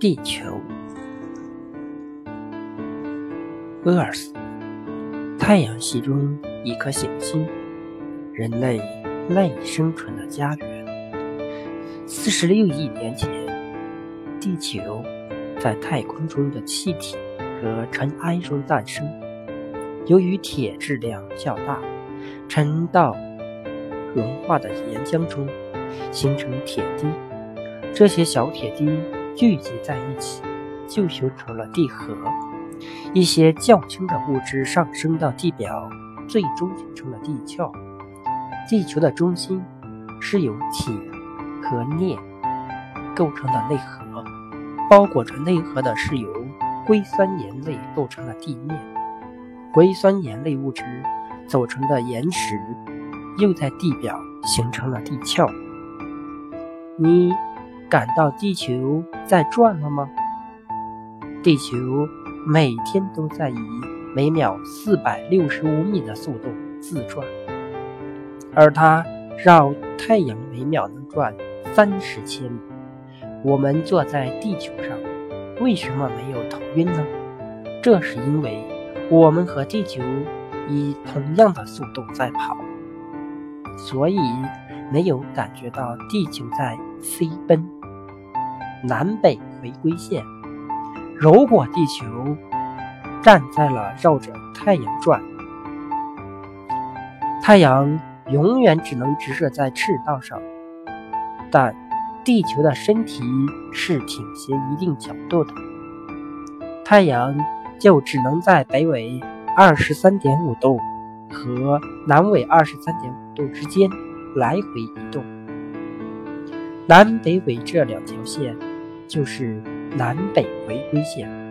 地球，Earth，太阳系中一颗行星，人类赖以生存的家园。四十六亿年前，地球在太空中的气体和尘埃中诞生。由于铁质量较大，沉到融化的岩浆中，形成铁滴。这些小铁滴聚集在一起，就形成了地核。一些较轻的物质上升到地表，最终形成了地壳。地球的中心是由铁和镍构成的内核，包裹着内核的是由硅酸盐类构成的地面。硅酸盐类物质组成的岩石又在地表形成了地壳。你。感到地球在转了吗？地球每天都在以每秒四百六十五米的速度自转，而它绕太阳每秒能转三十千米。我们坐在地球上，为什么没有头晕呢？这是因为我们和地球以同样的速度在跑，所以没有感觉到地球在飞奔。南北回归线。如果地球站在了绕着太阳转，太阳永远只能直射在赤道上，但地球的身体是倾斜一定角度的，太阳就只能在北纬二十三点五度和南纬二十三点五度之间来回移动。南北纬这两条线。就是南北回归线。